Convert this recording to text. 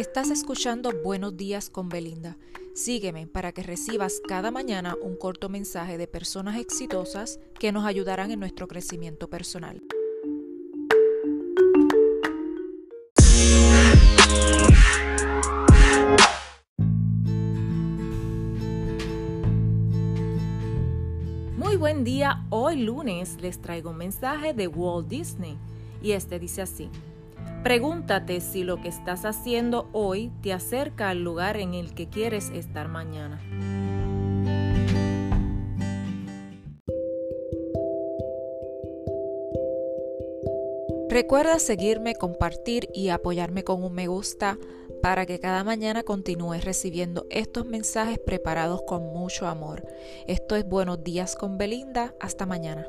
Estás escuchando Buenos días con Belinda. Sígueme para que recibas cada mañana un corto mensaje de personas exitosas que nos ayudarán en nuestro crecimiento personal. Muy buen día, hoy lunes les traigo un mensaje de Walt Disney y este dice así. Pregúntate si lo que estás haciendo hoy te acerca al lugar en el que quieres estar mañana. Recuerda seguirme, compartir y apoyarme con un me gusta para que cada mañana continúes recibiendo estos mensajes preparados con mucho amor. Esto es Buenos días con Belinda. Hasta mañana.